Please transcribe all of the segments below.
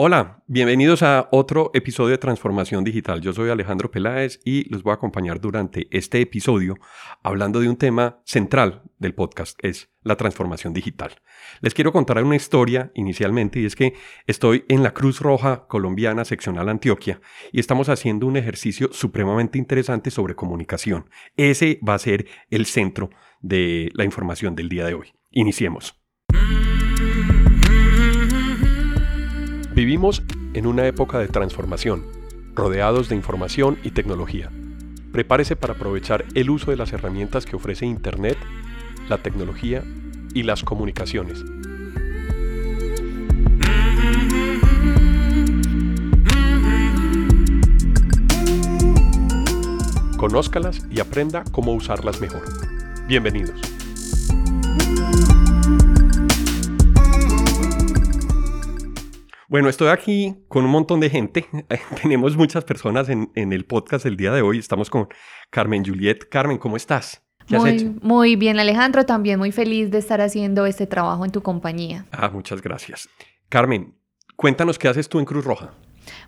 Hola, bienvenidos a otro episodio de Transformación Digital. Yo soy Alejandro Peláez y los voy a acompañar durante este episodio hablando de un tema central del podcast, es la transformación digital. Les quiero contar una historia inicialmente y es que estoy en la Cruz Roja Colombiana Seccional Antioquia y estamos haciendo un ejercicio supremamente interesante sobre comunicación. Ese va a ser el centro de la información del día de hoy. Iniciemos. Vivimos en una época de transformación, rodeados de información y tecnología. Prepárese para aprovechar el uso de las herramientas que ofrece Internet, la tecnología y las comunicaciones. Conózcalas y aprenda cómo usarlas mejor. Bienvenidos. Bueno, estoy aquí con un montón de gente. Tenemos muchas personas en, el podcast el día de hoy. Estamos con Carmen Juliet. Carmen, ¿cómo estás? ¿Qué muy, has hecho? Muy bien, Alejandro. También muy feliz de estar haciendo este trabajo en tu compañía. Ah, muchas gracias. Carmen, cuéntanos qué haces tú en Cruz Roja.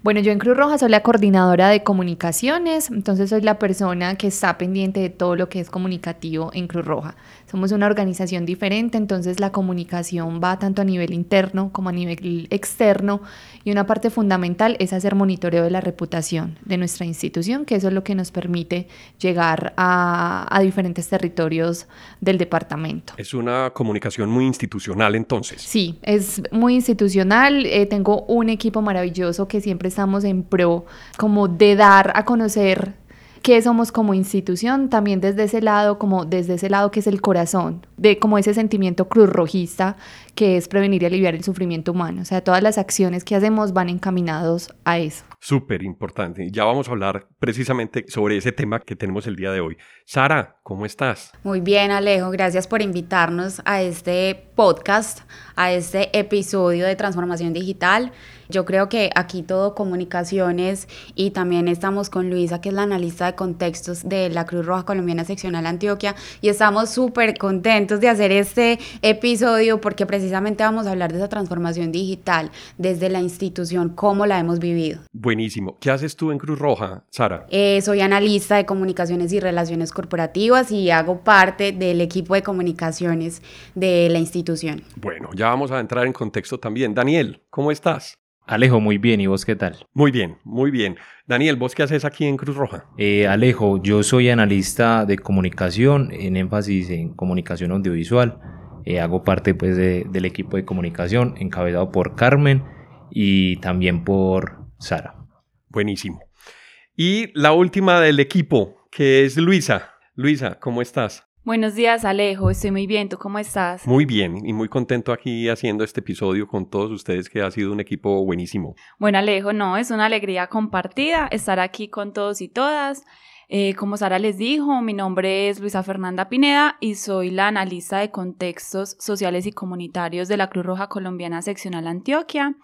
Bueno, yo en Cruz Roja soy la coordinadora de comunicaciones, entonces soy la persona que está pendiente de todo lo que es comunicativo en Cruz Roja. Somos una organización diferente, entonces la comunicación va tanto a nivel interno como a nivel externo y una parte fundamental es hacer monitoreo de la reputación de nuestra institución, que eso es lo que nos permite llegar a, diferentes territorios del departamento. Es una comunicación muy institucional entonces. Sí, es muy institucional. Eh, tengo un equipo maravilloso que siempre estamos en pro como de dar a conocer qué somos como institución, también desde ese lado, como desde ese lado que es el corazón, de como ese sentimiento cruzrojista que es prevenir y aliviar el sufrimiento humano. O sea, todas las acciones que hacemos van encaminados a eso. Súper importante. Ya vamos a hablar precisamente sobre ese tema que tenemos el día de hoy. Sara, ¿cómo estás? Muy bien, Alejo. Gracias por invitarnos a este podcast, a este episodio de Transformación Digital. Yo creo que aquí todo comunicaciones y también estamos con Luisa, que es la analista de contextos de la Cruz Roja Colombiana Seccional Antioquia, y estamos súper contentos de hacer este episodio porque precisamente vamos a hablar de esa transformación digital desde la institución, cómo la hemos vivido. Buenísimo. ¿Qué haces tú en Cruz Roja, Sara? Eh, soy analista de comunicaciones y relaciones corporativas y hago parte del equipo de comunicaciones de la institución. Bueno, ya vamos a entrar en contexto también. Daniel, ¿cómo estás? Alejo, muy bien. ¿Y vos qué tal? Muy bien, muy bien. Daniel, ¿vos qué haces aquí en Cruz Roja? Eh, Alejo, yo soy analista de comunicación en énfasis en comunicación audiovisual. Eh, hago parte pues, del equipo de comunicación encabezado por Carmen y también por Sara. Buenísimo. Y la última del equipo, que es Luisa. Luisa, ¿cómo estás? Buenos días, Alejo. Estoy muy bien. ¿Tú cómo estás? Muy bien y muy contento aquí haciendo este episodio con todos ustedes, que ha sido un equipo buenísimo. Bueno, Alejo, no, es una alegría compartida estar aquí con todos y todas. Eh, como Sara les dijo, mi nombre es Luisa Fernanda Pineda y soy la analista de contextos sociales y comunitarios de la Cruz Roja Colombiana Seccional Antioquia.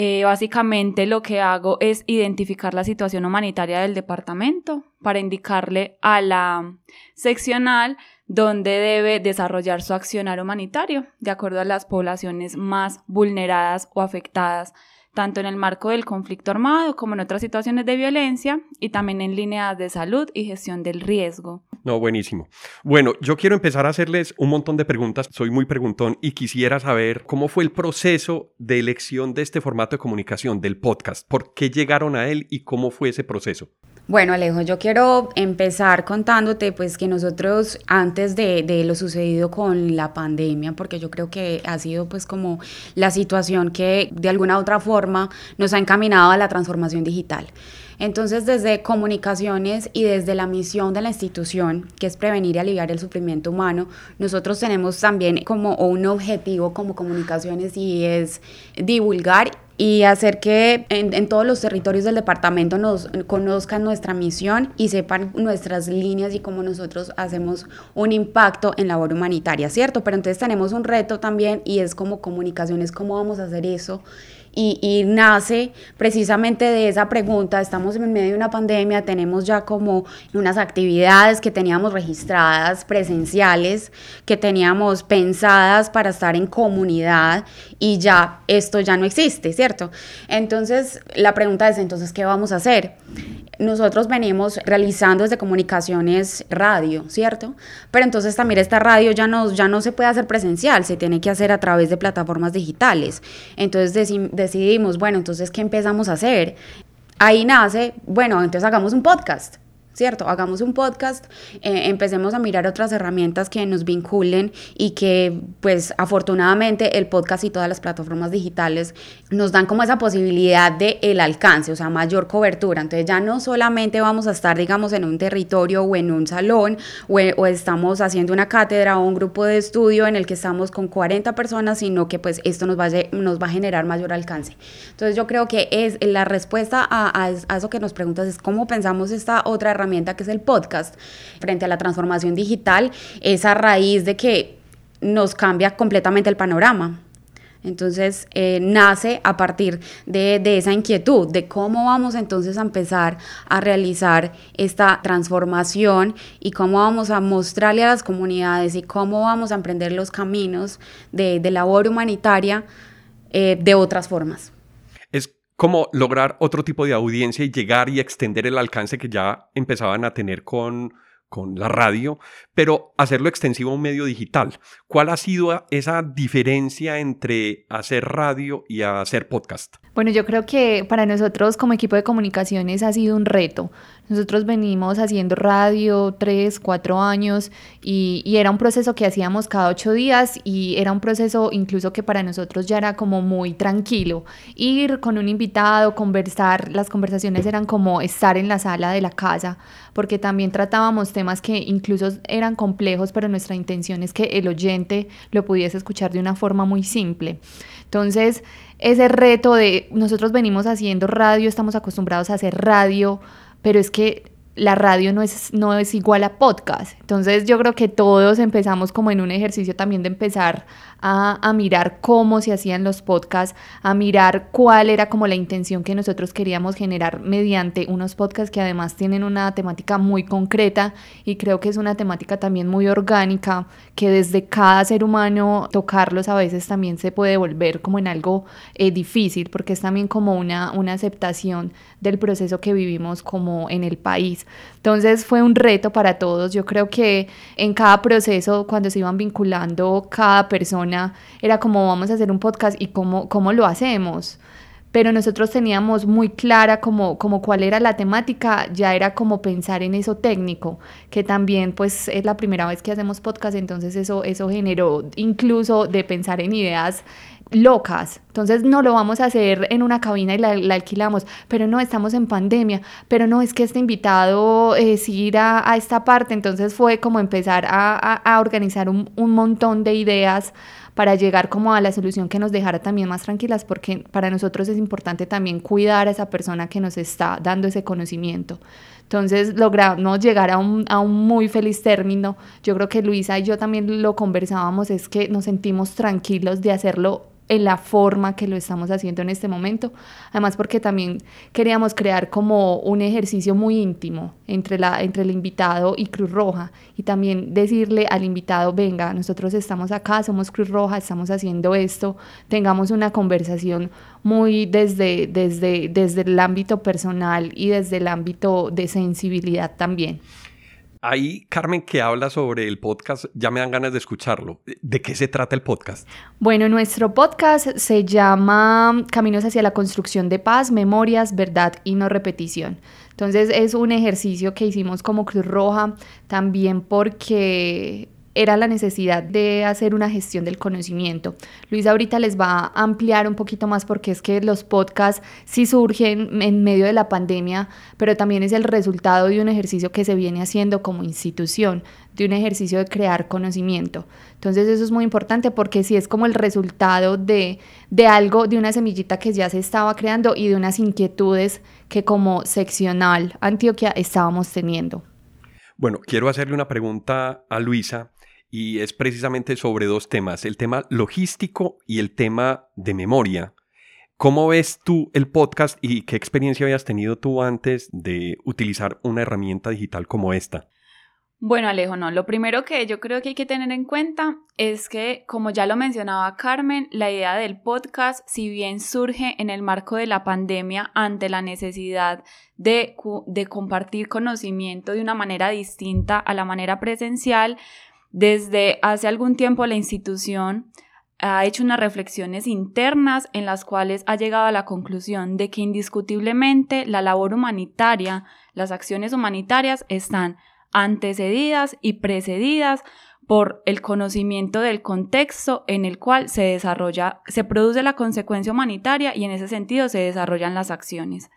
Eh, básicamente lo que hago es identificar la situación humanitaria del departamento para indicarle a la seccional dónde debe desarrollar su accionar humanitario de acuerdo a las poblaciones más vulneradas o afectadas tanto en el marco del conflicto armado como en otras situaciones de violencia y también en líneas de salud y gestión del riesgo. No, buenísimo. Bueno, yo quiero empezar a hacerles un montón de preguntas, soy muy preguntón y quisiera saber cómo fue el proceso de elección de este formato de comunicación, del podcast, por qué llegaron a él y cómo fue ese proceso. Bueno, Alejo, yo quiero empezar contándote pues que nosotros antes de, lo sucedido con la pandemia, porque yo creo que ha sido pues como la situación que de alguna u otra forma nos ha encaminado a la transformación digital. Entonces, desde comunicaciones y desde la misión de la institución, que es prevenir y aliviar el sufrimiento humano, nosotros tenemos también como un objetivo como comunicaciones y es divulgar y hacer que en, todos los territorios del departamento nos conozcan nuestra misión y sepan nuestras líneas y cómo nosotros hacemos un impacto en labor humanitaria, ¿cierto? Pero entonces tenemos un reto también y es como comunicaciones, cómo vamos a hacer eso y, nace precisamente de esa pregunta. Estamos en medio de una pandemia, tenemos ya como unas actividades que teníamos registradas, presenciales, que teníamos pensadas para estar en comunidad y ya esto ya no existe, ¿cierto? Entonces, la pregunta es, entonces, ¿qué vamos a hacer? Nosotros venimos realizando desde comunicaciones radio, ¿cierto? Pero entonces también esta radio ya no, ya no se puede hacer presencial, se tiene que hacer a través de plataformas digitales. Entonces decidimos, bueno, entonces, ¿qué empezamos a hacer? Ahí nace, bueno, entonces hagamos un podcast. ¿Cierto? Hagamos un podcast, eh, empecemos a mirar otras herramientas que nos vinculen y que pues afortunadamente el podcast y todas las plataformas digitales nos dan como esa posibilidad de el alcance, o sea, mayor cobertura. Entonces ya no solamente vamos a estar, digamos, en un territorio o en un salón o, o estamos haciendo una cátedra o un grupo de estudio en el que estamos con 40 personas, sino que pues esto nos va a, nos va a generar mayor alcance. Entonces yo creo que es la respuesta a, a, a eso que nos preguntas es cómo pensamos esta otra herramienta que es el podcast, frente a la transformación digital, es a raíz de que nos cambia completamente el panorama. Entonces eh, nace a partir de, de, esa inquietud de cómo vamos entonces a empezar a realizar esta transformación y cómo vamos a mostrarle a las comunidades y cómo vamos a emprender los caminos de, de labor humanitaria eh, de otras formas. Es como lograr otro tipo de audiencia y llegar y extender el alcance que ya empezaban a tener con, con la radio, pero hacerlo extensivo a un medio digital. ¿Cuál ha sido esa diferencia entre hacer radio y hacer podcast? Bueno, yo creo que para nosotros como equipo de comunicaciones ha sido un reto. Nosotros venimos haciendo radio tres, cuatro años y, y, era un proceso que hacíamos cada ocho días y era un proceso incluso que para nosotros ya era como muy tranquilo. Ir con un invitado, conversar, las conversaciones eran como estar en la sala de la casa, porque también tratábamos temas que incluso eran complejos, pero nuestra intención es que el oyente lo pudiese escuchar de una forma muy simple. Entonces, ese reto de nosotros venimos haciendo radio, estamos acostumbrados a hacer radio pero es que la radio no es, no es igual a podcast. Entonces yo creo que todos empezamos como en un ejercicio también de empezar a, mirar cómo se hacían los podcasts, a mirar cuál era como la intención que nosotros queríamos generar mediante unos podcasts que además tienen una temática muy concreta y creo que es una temática también muy orgánica, que desde cada ser humano tocarlos a veces también se puede volver como en algo eh, difícil, porque es también como una, una aceptación del proceso que vivimos como en el país. Entonces fue un reto para todos. Yo creo que en cada proceso, cuando se iban vinculando cada persona, era como vamos a hacer un podcast y cómo, cómo lo hacemos pero nosotros teníamos muy clara como, como cuál era la temática, ya era como pensar en eso técnico, que también pues es la primera vez que hacemos podcast, entonces eso, eso generó incluso de pensar en ideas locas. Entonces no lo vamos a hacer en una cabina y la, la, alquilamos, pero no, estamos en pandemia, pero no, es que este invitado es ir a, a esta parte, entonces fue como empezar a, a, a organizar un, un, montón de ideas para llegar como a la solución que nos dejara también más tranquilas, porque para nosotros es importante también cuidar a esa persona que nos está dando ese conocimiento. Entonces logramos llegar a un, a un muy feliz término. Yo creo que Luisa y yo también lo conversábamos, es que nos sentimos tranquilos de hacerlo en la forma que lo estamos haciendo en este momento. Además porque también queríamos crear como un ejercicio muy íntimo entre, la, entre el invitado y Cruz Roja y también decirle al invitado, venga, nosotros estamos acá, somos Cruz Roja, estamos haciendo esto, tengamos una conversación muy desde, desde, desde el ámbito personal y desde el ámbito de sensibilidad también. Ahí, Carmen, que habla sobre el podcast, ya me dan ganas de escucharlo. ¿De qué se trata el podcast? Bueno, nuestro podcast se llama Caminos hacia la construcción de paz, memorias, verdad y no repetición. Entonces es un ejercicio que hicimos como Cruz Roja también porque era la necesidad de hacer una gestión del conocimiento. Luisa ahorita les va a ampliar un poquito más porque es que los podcasts sí surgen en medio de la pandemia, pero también es el resultado de un ejercicio que se viene haciendo como institución, de un ejercicio de crear conocimiento. Entonces eso es muy importante porque sí es como el resultado de, de algo, de una semillita que ya se estaba creando y de unas inquietudes que como seccional Antioquia estábamos teniendo. Bueno, quiero hacerle una pregunta a Luisa y es precisamente sobre dos temas, el tema logístico y el tema de memoria. ¿Cómo ves tú el podcast y qué experiencia habías tenido tú antes de utilizar una herramienta digital como esta? Bueno, Alejo, no. Lo primero que yo creo que hay que tener en cuenta es que, como ya lo mencionaba Carmen, la idea del podcast, si bien surge en el marco de la pandemia ante la necesidad de, de compartir conocimiento de una manera distinta a la manera presencial, desde hace algún tiempo la institución ha hecho unas reflexiones internas en las cuales ha llegado a la conclusión de que indiscutiblemente la labor humanitaria, las acciones humanitarias están antecedidas y precedidas por el conocimiento del contexto en el cual se desarrolla, se produce la consecuencia humanitaria y en ese sentido se desarrollan las acciones.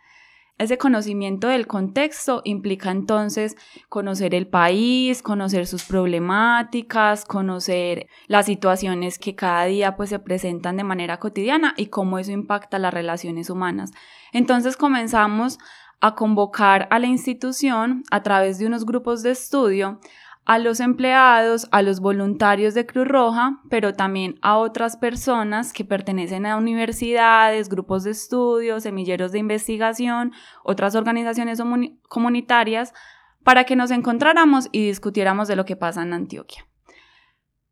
Ese conocimiento del contexto implica entonces conocer el país, conocer sus problemáticas, conocer las situaciones que cada día pues se presentan de manera cotidiana y cómo eso impacta las relaciones humanas. Entonces comenzamos a convocar a la institución a través de unos grupos de estudio a los empleados, a los voluntarios de Cruz Roja, pero también a otras personas que pertenecen a universidades, grupos de estudio, semilleros de investigación, otras organizaciones comunitarias, para que nos encontráramos y discutiéramos de lo que pasa en Antioquia.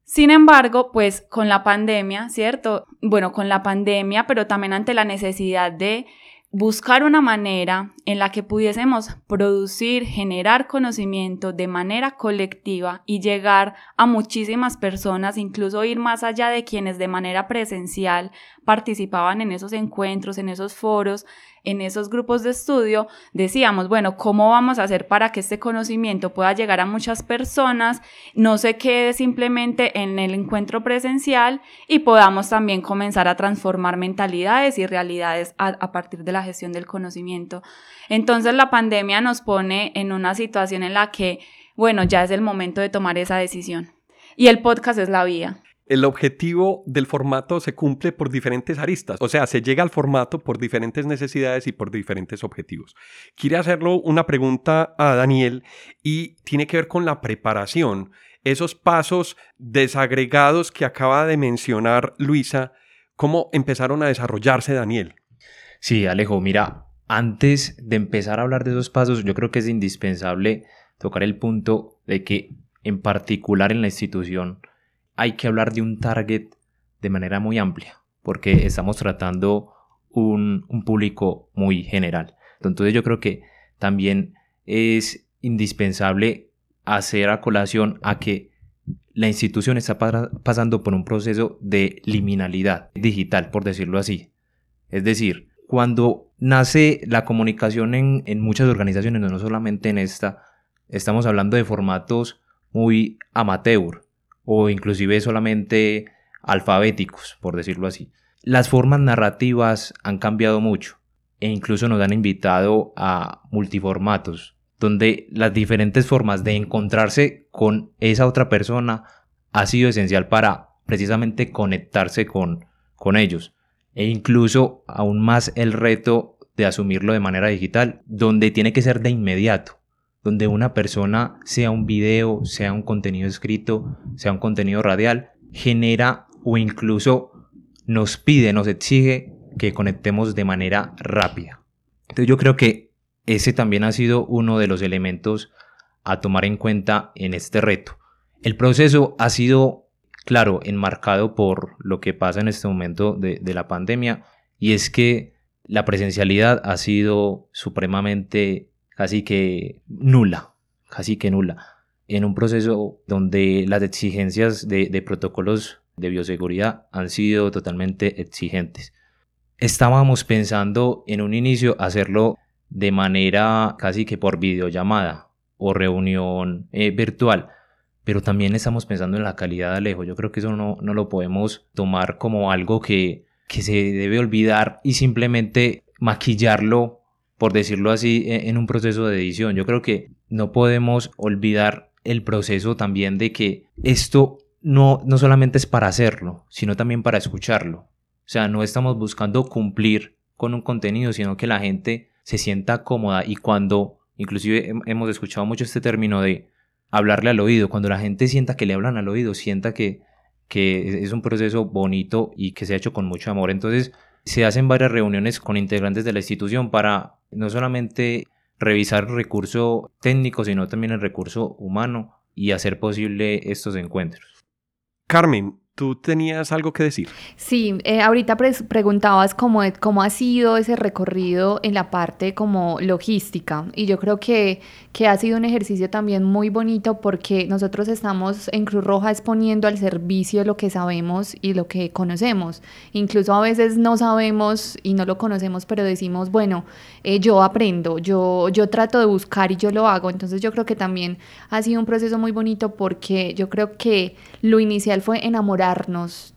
Sin embargo, pues con la pandemia, ¿cierto? Bueno, con la pandemia, pero también ante la necesidad de buscar una manera en la que pudiésemos producir, generar conocimiento de manera colectiva y llegar a muchísimas personas, incluso ir más allá de quienes de manera presencial participaban en esos encuentros, en esos foros, en esos grupos de estudio, decíamos, bueno, ¿cómo vamos a hacer para que este conocimiento pueda llegar a muchas personas, no se quede simplemente en el encuentro presencial y podamos también comenzar a transformar mentalidades y realidades a, partir de la gestión del conocimiento? Entonces la pandemia nos pone en una situación en la que, bueno, ya es el momento de tomar esa decisión. Y el podcast es la vía el objetivo del formato se cumple por diferentes aristas, o sea, se llega al formato por diferentes necesidades y por diferentes objetivos. Quiere hacerlo una pregunta a Daniel y tiene que ver con la preparación, esos pasos desagregados que acaba de mencionar Luisa, ¿cómo empezaron a desarrollarse, Daniel? Sí, Alejo, mira, antes de empezar a hablar de esos pasos, yo creo que es indispensable tocar el punto de que en particular en la institución, hay que hablar de un target de manera muy amplia, porque estamos tratando un, público muy general. Entonces yo creo que también es indispensable hacer a colación a que la institución está pasando por un proceso de liminalidad digital, por decirlo así. Es decir, cuando nace la comunicación en, en muchas organizaciones, no solamente en esta, estamos hablando de formatos muy amateur, o inclusive solamente alfabéticos, por decirlo así. Las formas narrativas han cambiado mucho e incluso nos han invitado a multiformatos, donde las diferentes formas de encontrarse con esa otra persona ha sido esencial para precisamente conectarse con, con ellos. E incluso aún más el reto de asumirlo de manera digital, donde tiene que ser de inmediato donde una persona, sea un video, sea un contenido escrito, sea un contenido radial, genera o incluso nos pide, nos exige que conectemos de manera rápida. Entonces yo creo que ese también ha sido uno de los elementos a tomar en cuenta en este reto. El proceso ha sido, claro, enmarcado por lo que pasa en este momento de, de la pandemia y es que la presencialidad ha sido supremamente casi que nula, casi que nula, en un proceso donde las exigencias de, protocolos de bioseguridad han sido totalmente exigentes. Estábamos pensando en un inicio hacerlo de manera casi que por videollamada o reunión eh, virtual, pero también estamos pensando en la calidad de Alejo. Yo creo que eso no, no lo podemos tomar como algo que, que se debe olvidar y simplemente maquillarlo por decirlo así, e, en un proceso de edición. Yo creo que no podemos olvidar el proceso también de que esto no, no solamente es para hacerlo, sino también para escucharlo. O sea, no estamos buscando cumplir con un contenido, sino que la gente se sienta cómoda y cuando, inclusive hemos escuchado mucho este término de hablarle al oído, cuando la gente sienta que le hablan al oído, sienta que, que es un proceso bonito y que se ha hecho con mucho amor. Entonces, se hacen varias reuniones con integrantes de la institución para no solamente revisar el recurso técnico, sino también el recurso humano y hacer posible estos encuentros. Carmen, ¿Tú tenías algo que decir? Sí, eh, ahorita preguntabas cómo, cómo ha sido ese recorrido en la parte como logística y yo creo que, que ha sido un ejercicio también muy bonito porque nosotros estamos en Cruz Roja exponiendo al servicio lo que sabemos y lo que conocemos. Incluso a veces no sabemos y no lo conocemos, pero decimos, bueno, eh, yo aprendo, yo, yo trato de buscar y yo lo hago. Entonces yo creo que también ha sido un proceso muy bonito porque yo creo que lo inicial fue enamorar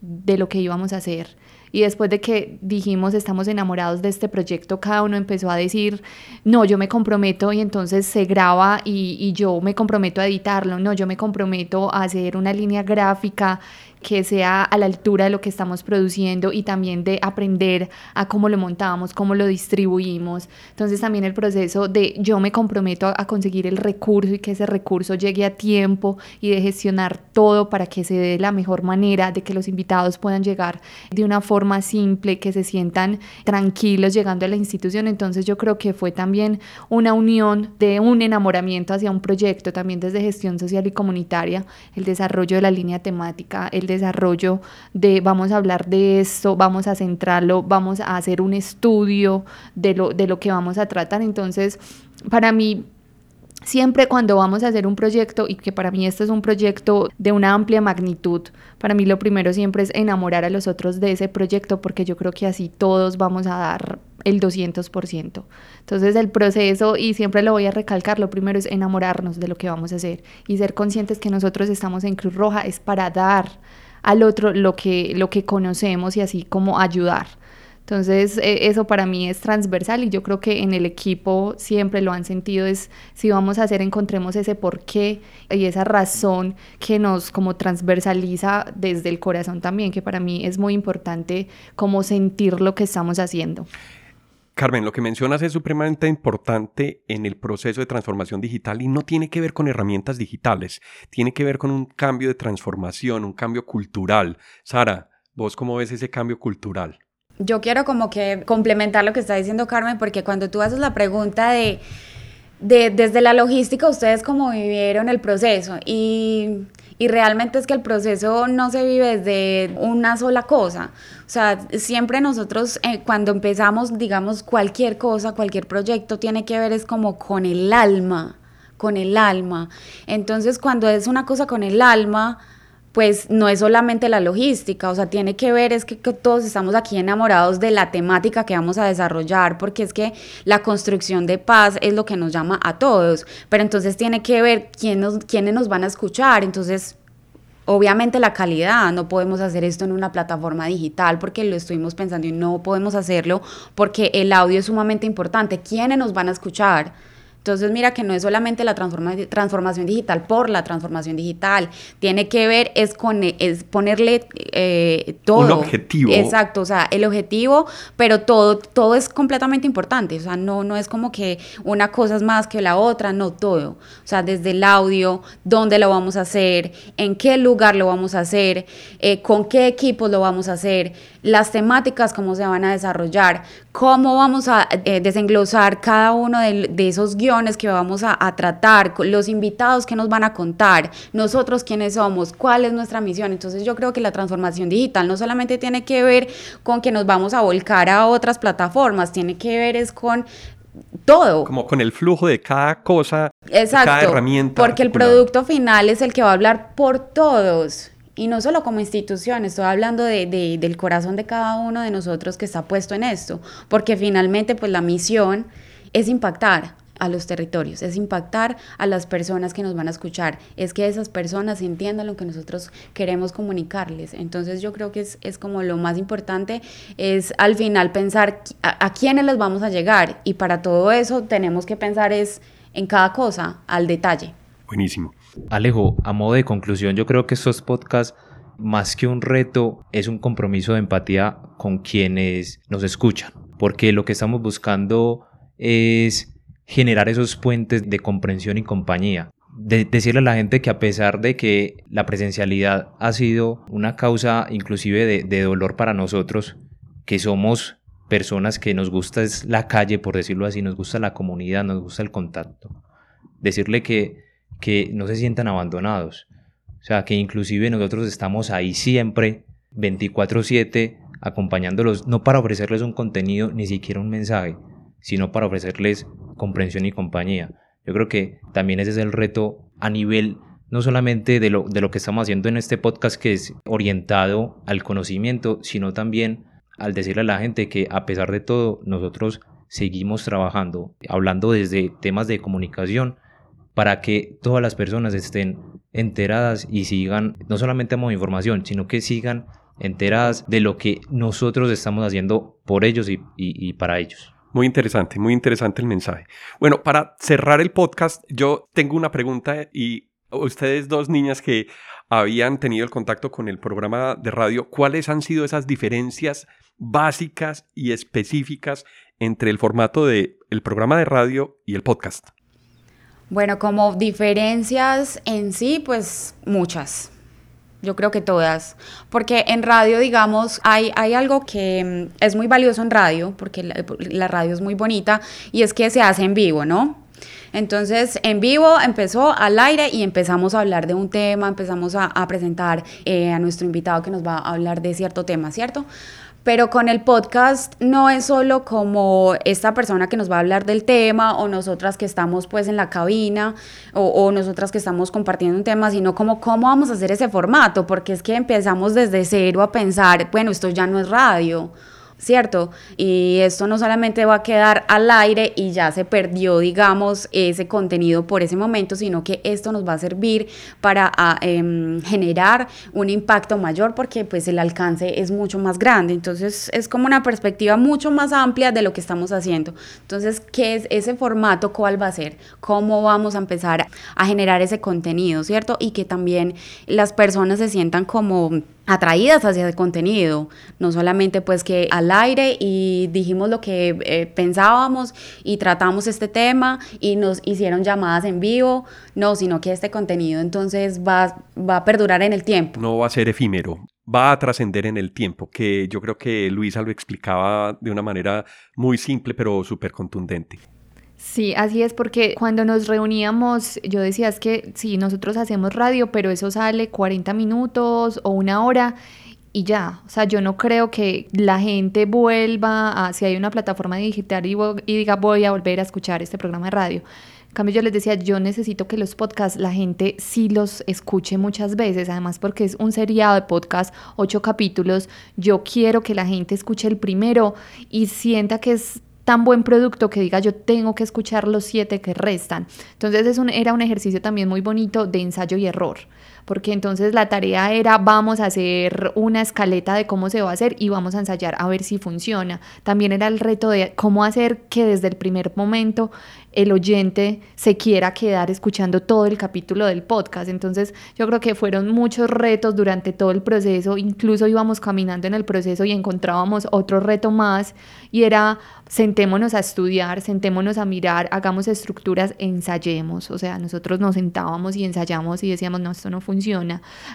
de lo que íbamos a hacer. Y después de que dijimos estamos enamorados de este proyecto, cada uno empezó a decir, no, yo me comprometo y entonces se graba y, y yo me comprometo a editarlo, no, yo me comprometo a hacer una línea gráfica que sea a la altura de lo que estamos produciendo y también de aprender a cómo lo montamos, cómo lo distribuimos. Entonces también el proceso de yo me comprometo a, conseguir el recurso y que ese recurso llegue a tiempo y de gestionar todo para que se dé la mejor manera, de que los invitados puedan llegar de una forma simple, que se sientan tranquilos llegando a la institución. Entonces yo creo que fue también una unión de un enamoramiento hacia un proyecto, también desde gestión social y comunitaria, el desarrollo de la línea temática, el desarrollo de vamos a hablar de esto, vamos a centrarlo, vamos a hacer un estudio de lo, de lo que vamos a tratar. Entonces, para mí, Siempre cuando vamos a hacer un proyecto, y que para mí este es un proyecto de una amplia magnitud, para mí lo primero siempre es enamorar a los otros de ese proyecto, porque yo creo que así todos vamos a dar el 200%. Entonces el proceso, y siempre lo voy a recalcar, lo primero es enamorarnos de lo que vamos a hacer y ser conscientes que nosotros estamos en Cruz Roja es para dar al otro lo que, lo que conocemos y así como ayudar. Entonces, e, eso para mí es transversal y yo creo que en el equipo siempre lo han sentido, es si vamos a hacer, encontremos ese porqué y esa razón que nos como transversaliza desde el corazón también, que para mí es muy importante como sentir lo que estamos haciendo. Carmen, lo que mencionas es supremamente importante en el proceso de transformación digital y no tiene que ver con herramientas digitales, tiene que ver con un cambio de transformación, un cambio cultural. Sara, ¿vos cómo ves ese cambio cultural? Yo quiero como que complementar lo que está diciendo Carmen, porque cuando tú haces la pregunta de, de desde la logística, ustedes cómo vivieron el proceso y y realmente es que el proceso no se vive desde una sola cosa. O sea, siempre nosotros eh, cuando empezamos, digamos, cualquier cosa, cualquier proyecto tiene que ver es como con el alma, con el alma. Entonces, cuando es una cosa con el alma, pues no es solamente la logística, o sea, tiene que ver es que, todos estamos aquí enamorados de la temática que vamos a desarrollar, porque es que la construcción de paz es lo que nos llama a todos, pero entonces tiene que ver quién nos, quiénes nos van a escuchar, entonces Obviamente la calidad, no podemos hacer esto en una plataforma digital porque lo estuvimos pensando y no podemos hacerlo porque el audio es sumamente importante. ¿Quiénes nos van a escuchar? Entonces, mira que no es solamente la transformación digital por la transformación digital, tiene que ver es con es ponerle eh, todo. Un objetivo. Exacto, o sea, el objetivo, pero todo, todo es completamente importante, o sea, no, no es como que una cosa es más que la otra, no todo. O sea, desde el audio, dónde lo vamos a hacer, en qué lugar lo vamos a hacer, eh, con qué equipos lo vamos a hacer, las temáticas, cómo se van a desarrollar, cómo vamos a eh, desenglosar cada uno de, de esos guiones que vamos a, tratar, los invitados que nos van a contar, nosotros quiénes somos, cuál es nuestra misión. Entonces yo creo que la transformación digital no solamente tiene que ver con que nos vamos a volcar a otras plataformas, tiene que ver es con todo. Como con el flujo de cada cosa, Exacto, cada herramienta. Porque el producto final es el que va a hablar por todos. Y no solo como institución, estoy hablando de, del corazón de cada uno de nosotros que está puesto en esto. Porque finalmente, pues la misión es impactar a los territorios, es impactar a las personas que nos van a escuchar, es que esas personas entiendan lo que nosotros queremos comunicarles. Entonces yo creo que es, es como lo más importante, es al final pensar a, a, quiénes les vamos a llegar y para todo eso tenemos que pensar es en cada cosa, al detalle. Buenísimo. Alejo, a modo de conclusión, yo creo que estos podcasts más que un reto, es un compromiso de empatía con quienes nos escuchan, porque lo que estamos buscando es generar esos puentes de comprensión y compañía. De decirle a la gente que a pesar de que la presencialidad ha sido una causa inclusive de, de dolor para nosotros, que somos personas que nos gusta es la calle, por decirlo así, nos gusta la comunidad, nos gusta el contacto. Decirle que, que no se sientan abandonados. O sea, que inclusive nosotros estamos ahí siempre, 24/7, acompañándolos, no para ofrecerles un contenido, ni siquiera un mensaje, sino para ofrecerles comprensión y compañía. Yo creo que también ese es el reto a nivel no solamente de lo, de lo que estamos haciendo en este podcast que es orientado al conocimiento, sino también al decirle a la gente que a pesar de todo nosotros seguimos trabajando, hablando desde temas de comunicación para que todas las personas estén enteradas y sigan, no solamente a información, sino que sigan enteradas de lo que nosotros estamos haciendo por ellos y, y para ellos. Muy interesante, muy interesante el mensaje. Bueno, para cerrar el podcast, yo tengo una pregunta y ustedes dos niñas que habían tenido el contacto con el programa de radio, ¿cuáles han sido esas diferencias básicas y específicas entre el formato del el programa de radio y el podcast? Bueno, como diferencias en sí, pues muchas. Yo creo que todas. Porque en radio, digamos, hay, hay algo que mm, es muy valioso en radio, porque la, radio es muy bonita, y es que se hace en vivo, ¿no? Entonces, en vivo empezó al aire y empezamos a hablar de un tema, empezamos a, presentar eh, a nuestro invitado que nos va a hablar de cierto tema, ¿cierto? Pero con el podcast no es solo como esta persona que nos va a hablar del tema o nosotras que estamos pues en la cabina o, o, nosotras que estamos compartiendo un tema, sino como cómo vamos a hacer ese formato, porque es que empezamos desde cero a pensar, bueno, esto ya no es radio ¿cierto? Y esto no solamente va a quedar al aire y ya se perdió, digamos, ese contenido por ese momento, sino que esto nos va a servir para ah, em, generar un impacto mayor porque pues el alcance es mucho más grande. Entonces es como una perspectiva mucho más amplia de lo que estamos haciendo. Entonces, ¿qué es ese formato? ¿Cuál va a ser? ¿Cómo vamos a empezar a generar ese contenido, ¿cierto? Y que también las personas se sientan como atraídas hacia el contenido, no solamente pues que al aire y dijimos lo que eh, pensábamos y tratamos este tema y nos hicieron llamadas en vivo, no, sino que este contenido entonces va, va a perdurar en el tiempo. No va a ser efímero, va a trascender en el tiempo, que yo creo que Luisa lo explicaba de una manera muy simple pero súper contundente. Sí, así es, porque cuando nos reuníamos, yo decía, es que sí, nosotros hacemos radio, pero eso sale 40 minutos o una hora y ya. O sea, yo no creo que la gente vuelva a, si hay una plataforma digital y, y diga, voy a volver a escuchar este programa de radio. En cambio, yo les decía, yo necesito que los podcasts la gente sí los escuche muchas veces, además porque es un seriado de podcast, ocho capítulos. Yo quiero que la gente escuche el primero y sienta que es tan buen producto que diga yo tengo que escuchar los siete que restan. Entonces es un, era un ejercicio también muy bonito de ensayo y error, porque entonces la tarea era vamos a hacer una escaleta de cómo se va a hacer y vamos a ensayar a ver si funciona. También era el reto de cómo hacer que desde el primer momento el oyente se quiera quedar escuchando todo el capítulo del podcast. Entonces yo creo que fueron muchos retos durante todo el proceso, incluso íbamos caminando en el proceso y encontrábamos otro reto más y era sentémonos a estudiar, sentémonos a mirar, hagamos estructuras, ensayemos. O sea, nosotros nos sentábamos y ensayamos y decíamos, no, esto no funciona.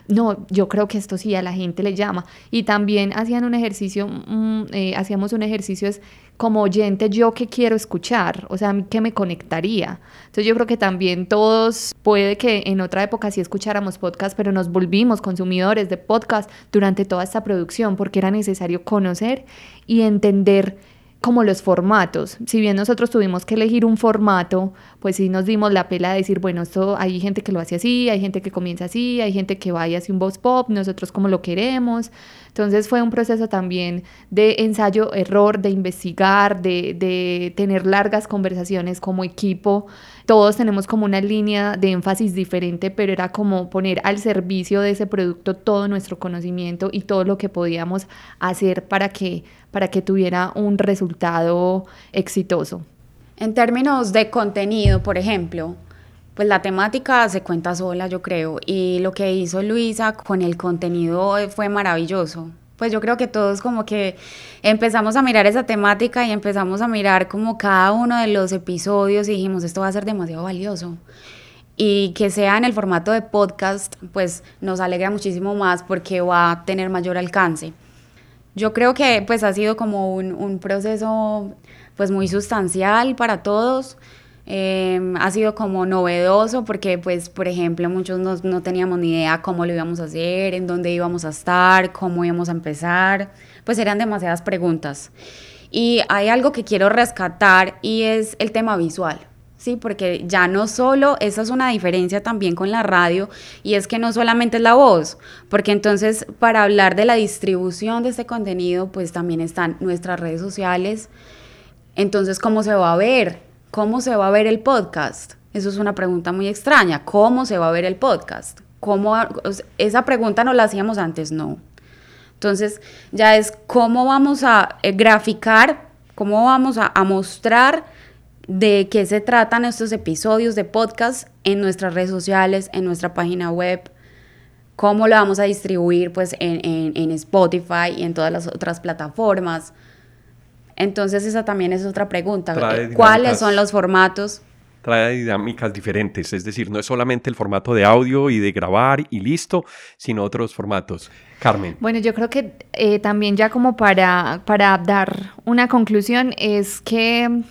No, yo creo que esto sí a la gente le llama. Y también hacían un ejercicio, mm, eh, hacíamos un ejercicio es como oyente, yo que quiero escuchar, o sea, ¿qué me conectaría? Entonces yo creo que también todos, puede que en otra época sí escucháramos podcast, pero nos volvimos consumidores de podcast durante toda esta producción porque era necesario conocer y entender como los formatos. Si bien nosotros tuvimos que elegir un formato, pues sí nos dimos la pela de decir, bueno, esto hay gente que lo hace así, hay gente que comienza así, hay gente que vaya hacia un voz pop, nosotros como lo queremos. Entonces fue un proceso también de ensayo, error, de investigar, de, de tener largas conversaciones como equipo. Todos tenemos como una línea de énfasis diferente, pero era como poner al servicio de ese producto todo nuestro conocimiento y todo lo que podíamos hacer para que, para que tuviera un resultado exitoso. En términos de contenido, por ejemplo, pues la temática se cuenta sola, yo creo, y lo que hizo Luisa con el contenido fue maravilloso. Pues yo creo que todos como que empezamos a mirar esa temática y empezamos a mirar como cada uno de los episodios y dijimos, esto va a ser demasiado valioso. Y que sea en el formato de podcast, pues nos alegra muchísimo más porque va a tener mayor alcance. Yo creo que pues ha sido como un, proceso pues muy sustancial para todos Em, ha sido como novedoso porque, pues, por ejemplo, muchos no, no, teníamos ni idea cómo lo íbamos a hacer, en dónde íbamos a estar, cómo íbamos a empezar. Pues eran demasiadas preguntas. Y hay algo que quiero rescatar y es el tema visual. Sí, porque ya no solo, esa es una diferencia también con la radio, y es que no solamente es la voz, porque entonces para hablar de la distribución de este contenido, pues también están nuestras redes sociales. Entonces, ¿cómo se va a ver? ¿Cómo se va a ver el podcast? Eso es una pregunta muy extraña. ¿Cómo se va a ver el podcast? ¿Cómo, esa pregunta no la hacíamos antes, no. Entonces, ya es cómo vamos a eh, graficar, cómo vamos a, mostrar de qué se tratan estos episodios de podcast en nuestras redes sociales, en nuestra página web, cómo lo vamos a distribuir pues en, en Spotify y en todas las otras plataformas. Entonces esa también es otra pregunta. ¿Cuáles son los formatos? Trae dinámicas diferentes, es decir, no es solamente el formato de audio y de grabar y listo, sino otros formatos. Carmen. Bueno, yo creo que eh, también ya como para, para dar una conclusión es que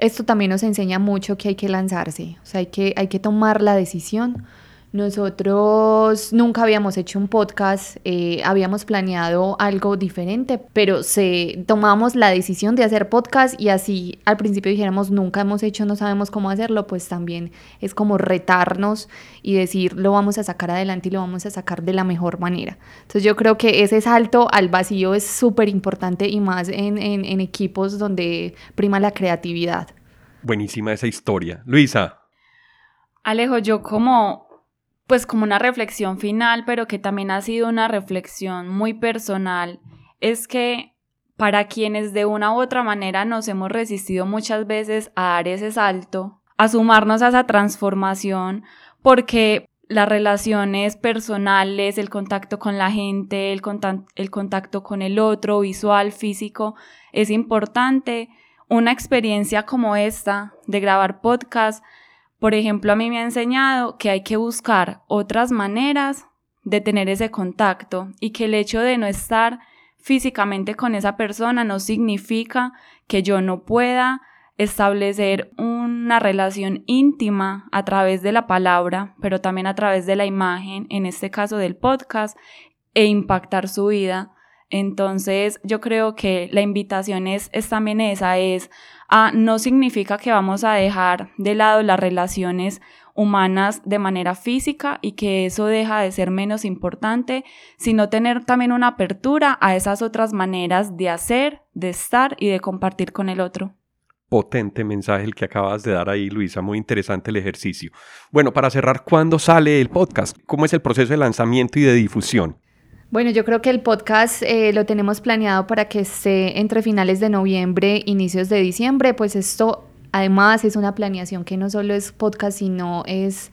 esto también nos enseña mucho que hay que lanzarse, o sea, hay que, hay que tomar la decisión nosotros nunca habíamos hecho un podcast, eh, habíamos planeado algo diferente, pero se tomamos la decisión de hacer podcast y así al principio dijéramos nunca hemos hecho, no sabemos cómo hacerlo, pues también es como retarnos y decir lo vamos a sacar adelante y lo vamos a sacar de la mejor manera. Entonces yo creo que ese salto al vacío es súper importante y más en, en equipos donde prima la creatividad. Buenísima esa historia. Luisa. Alejo, yo como pues como una reflexión final, pero que también ha sido una reflexión muy personal, es que para quienes de una u otra manera nos hemos resistido muchas veces a dar ese salto, a sumarnos a esa transformación, porque las relaciones personales, el contacto con la gente, el, el contacto con el otro, visual, físico, es importante. Una experiencia como esta de grabar podcast por ejemplo, a mí me ha enseñado que hay que buscar otras maneras de tener ese contacto y que el hecho de no estar físicamente con esa persona no significa que yo no pueda establecer una relación íntima a través de la palabra, pero también a través de la imagen, en este caso del podcast, e impactar su vida. Entonces, yo creo que la invitación es, es también esa, es Ah, no significa que vamos a dejar de lado las relaciones humanas de manera física y que eso deja de ser menos importante, sino tener también una apertura a esas otras maneras de hacer, de estar y de compartir con el otro. Potente mensaje el que acabas de dar ahí, Luisa. Muy interesante el ejercicio. Bueno, para cerrar, ¿cuándo sale el podcast? ¿Cómo es el proceso de lanzamiento y de difusión? Bueno, yo creo que el podcast eh, lo tenemos planeado para que esté entre finales de noviembre, inicios de diciembre, pues esto además es una planeación que no solo es podcast, sino es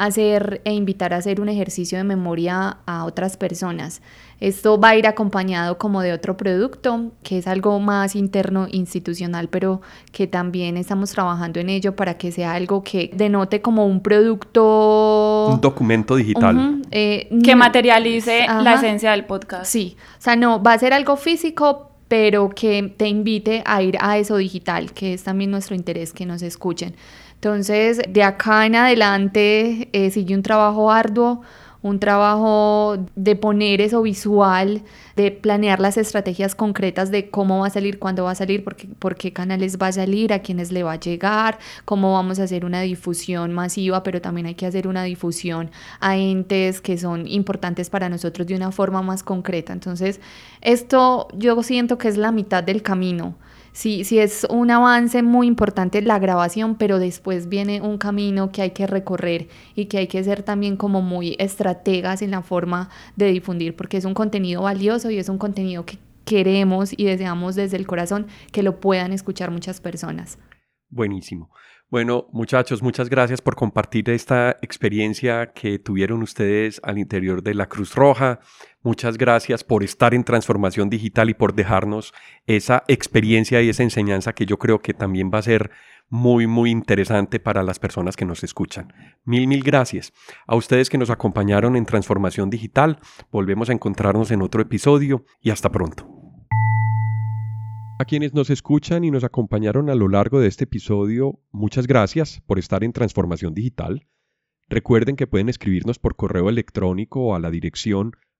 hacer e invitar a hacer un ejercicio de memoria a otras personas. Esto va a ir acompañado como de otro producto, que es algo más interno institucional, pero que también estamos trabajando en ello para que sea algo que denote como un producto... Un documento digital. Eh, que materialice la esencia del podcast. Sí, o sea, no, va a ser algo físico, pero que te invite a ir a eso digital, que es también nuestro interés que nos escuchen. Entonces, de acá en adelante eh, sigue un trabajo arduo, un trabajo de poner eso visual, de planear las estrategias concretas de cómo va a salir, cuándo va a salir, por qué, por qué canales va a salir, a quiénes le va a llegar, cómo vamos a hacer una difusión masiva, pero también hay que hacer una difusión a entes que son importantes para nosotros de una forma más concreta. Entonces, esto yo siento que es la mitad del camino sí, sí es un avance muy importante la grabación, pero después viene un camino que hay que recorrer y que hay que ser también como muy estrategas en la forma de difundir, porque es un contenido valioso y es un contenido que queremos y deseamos desde el corazón que lo puedan escuchar muchas personas. Buenísimo. Bueno, muchachos, muchas gracias por compartir esta experiencia que tuvieron ustedes al interior de la Cruz Roja. Muchas gracias por estar en transformación digital y por dejarnos esa experiencia y esa enseñanza que yo creo que también va a ser muy, muy interesante para las personas que nos escuchan. Mil, mil gracias. A ustedes que nos acompañaron en Transformación Digital, volvemos a encontrarnos en otro episodio y hasta pronto. A quienes nos escuchan y nos acompañaron a lo largo de este episodio, muchas gracias por estar en Transformación Digital. Recuerden que pueden escribirnos por correo electrónico a la dirección